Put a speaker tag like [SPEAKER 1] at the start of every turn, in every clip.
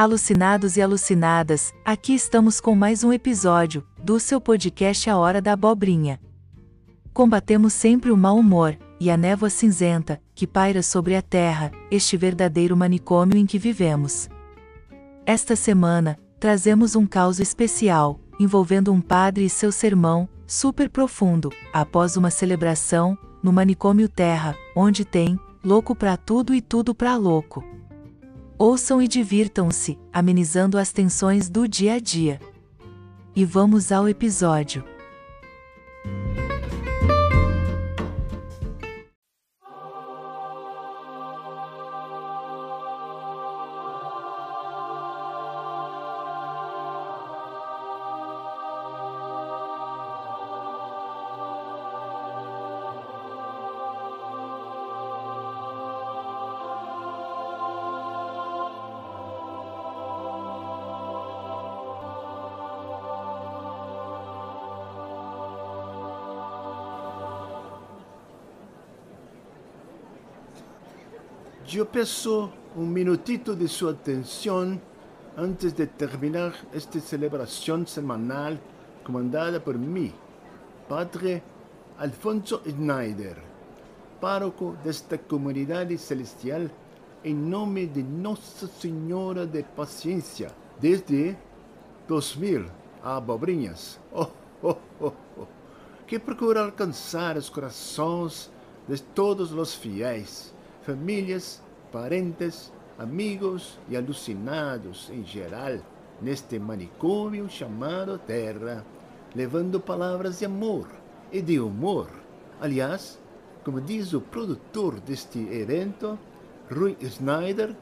[SPEAKER 1] Alucinados e alucinadas, aqui estamos com mais um episódio do seu podcast A Hora da Abobrinha. Combatemos sempre o mau humor e a névoa cinzenta que paira sobre a terra, este verdadeiro manicômio em que vivemos. Esta semana, trazemos um caos especial, envolvendo um padre e seu sermão, super profundo, após uma celebração, no manicômio Terra, onde tem louco pra tudo e tudo pra louco. Ouçam e divirtam-se, amenizando as tensões do dia a dia. E vamos ao episódio.
[SPEAKER 2] Eu peço um minutito de sua atenção antes de terminar esta celebração semanal comandada por mim, Padre Alfonso Schneider, pároco desta comunidade celestial, em nome de Nossa Senhora de Paciência, desde 2000 a Abobrinhas, oh, oh, oh, oh, que procura alcançar os corações de todos os fiéis famílias, parentes, amigos e alucinados em geral neste manicômio chamado Terra, levando palavras de amor e de humor. Aliás, como diz o produtor deste evento, Rui Schneider,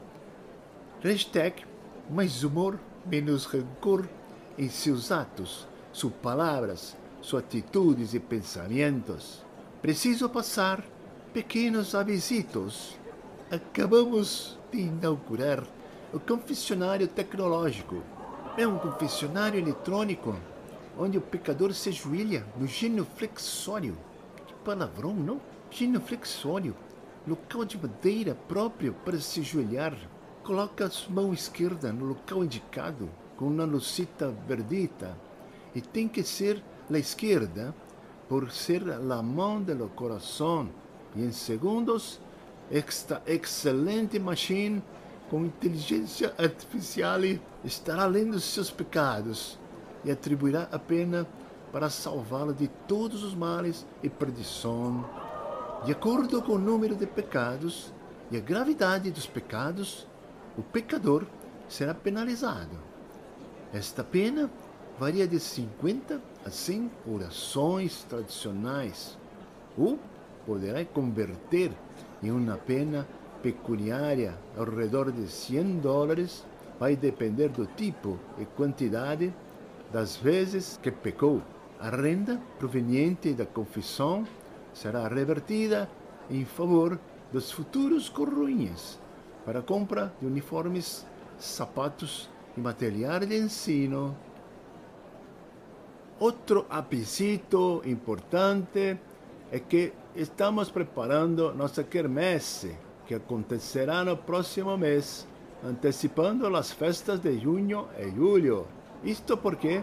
[SPEAKER 2] hashtag mais humor, menos rancor em seus atos, suas palavras, suas atitudes e pensamentos. Preciso passar pequenos avisitos. Acabamos de inaugurar o confessionário tecnológico. É um confessionário eletrônico onde o pecador se ajoelha no genuflexório. Que palavrão, não? Genuflexório. Local de madeira próprio para se ajoelhar. Coloca a mão esquerda no local indicado com lucita verdita. E tem que ser a esquerda por ser a mão do coração e em segundos, esta excelente machine com inteligência artificial estará lendo seus pecados e atribuirá a pena para salvá-lo de todos os males e perdição. De acordo com o número de pecados e a gravidade dos pecados, o pecador será penalizado. Esta pena varia de 50 a 100 orações tradicionais, ou poderá converter em uma pena pecuniária ao redor de 100 dólares, vai depender do tipo e quantidade das vezes que pecou. A renda proveniente da confissão será revertida em favor dos futuros coroinhas para a compra de uniformes, sapatos e material de ensino. Outro apesito importante é que estamos preparando nossa quermesse, que acontecerá no próximo mês, antecipando as festas de junho e julho. Isto porque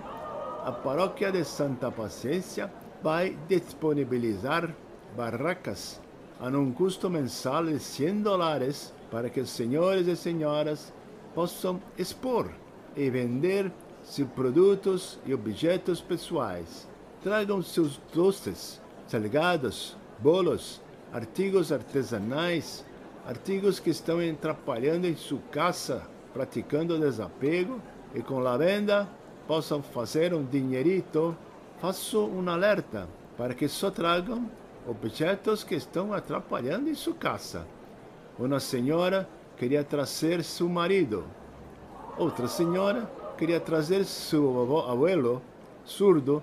[SPEAKER 2] a paróquia de Santa Paciência vai disponibilizar barracas a um custo mensal de 100 dólares para que os senhores e senhoras possam expor e vender seus produtos e objetos pessoais. Tragam seus doces salgados, bolos, artigos artesanais, artigos que estão atrapalhando em sua casa, praticando desapego e com a venda possam fazer um dinheirito, faço um alerta para que só tragam objetos que estão atrapalhando em sua casa. Uma senhora queria trazer seu marido. Outra senhora queria trazer seu abuelo, surdo,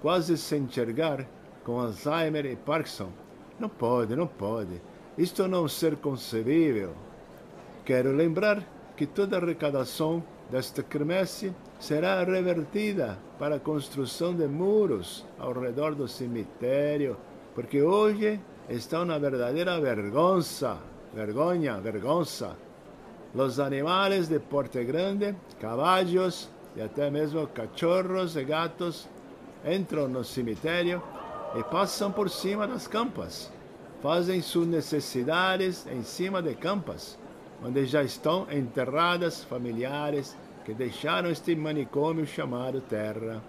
[SPEAKER 2] quase sem enxergar, com Alzheimer e Parkinson. Não pode, não pode. Isto não ser concebível. Quero lembrar que toda a arrecadação desta quermesse será revertida para a construção de muros ao redor do cemitério, porque hoje está uma verdadeira vergonha, vergonha, vergonha. Los animales de porte grande, caballos e até mesmo cachorros e gatos entram no cemitério e passam por cima das campas. Fazem suas necessidades em cima de campas, onde já estão enterradas familiares que deixaram este manicômio chamado Terra.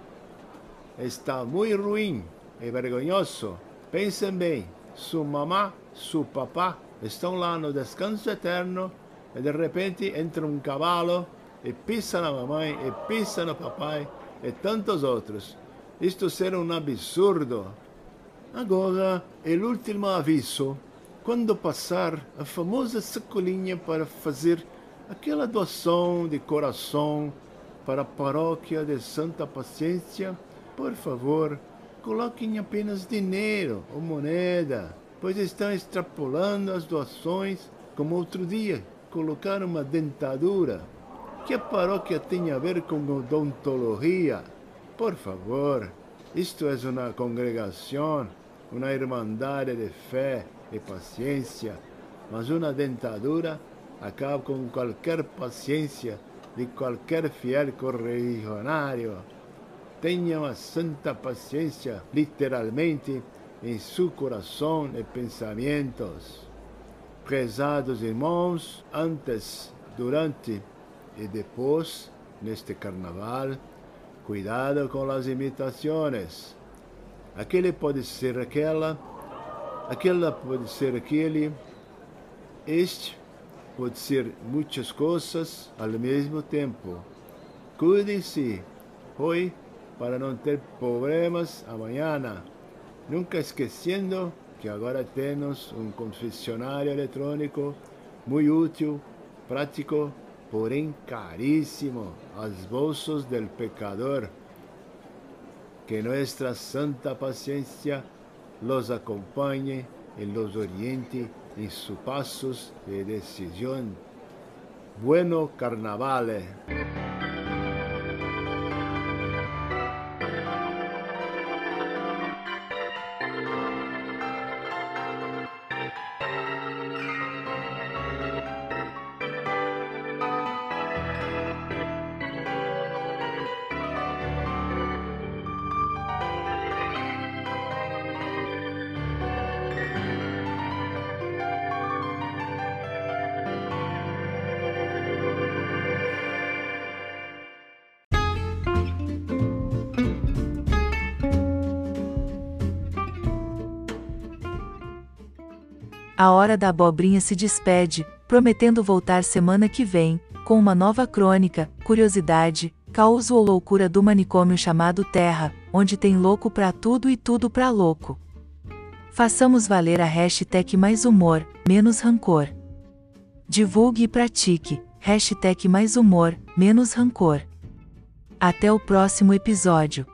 [SPEAKER 2] Está muito ruim e vergonhoso. Pensem bem, sua mamá, seu papá estão lá no descanso eterno e de repente entra um cavalo e pisa na mamãe e pisa no papai e tantos outros. Isto será um absurdo. Agora é o último aviso. Quando passar a famosa sacolinha para fazer aquela doação de coração para a paróquia de Santa Paciência, por favor, coloquem apenas dinheiro ou moneda, pois estão extrapolando as doações como outro dia colocar uma dentadura. Que a paróquia tem a ver com odontologia? Por favor, isto é uma congregação, uma irmandade de fé e paciência, mas uma dentadura acaba com qualquer paciência de qualquer fiel correligionário. Tenha uma santa paciência, literalmente, em seu coração e pensamentos. Prezados irmãos, antes, durante e depois, neste carnaval, cuidado com as imitações. Aquele pode ser aquela, aquela pode ser aquele, este pode ser muitas coisas ao mesmo tempo. Cuide-se hoje para não ter problemas amanhã, nunca esquecendo que agora temos um confessionário eletrônico muito útil, prático, porém caríssimo aos bolsos del pecador. Que nuestra santa paciencia los acompañe y los oriente en sus pasos de decisión. Bueno carnavale.
[SPEAKER 1] A hora da abobrinha se despede, prometendo voltar semana que vem, com uma nova crônica, curiosidade, caos ou loucura do manicômio chamado Terra, onde tem louco pra tudo e tudo pra louco. Façamos valer a hashtag mais humor, menos rancor. Divulgue e pratique, hashtag mais humor, menos rancor. Até o próximo episódio.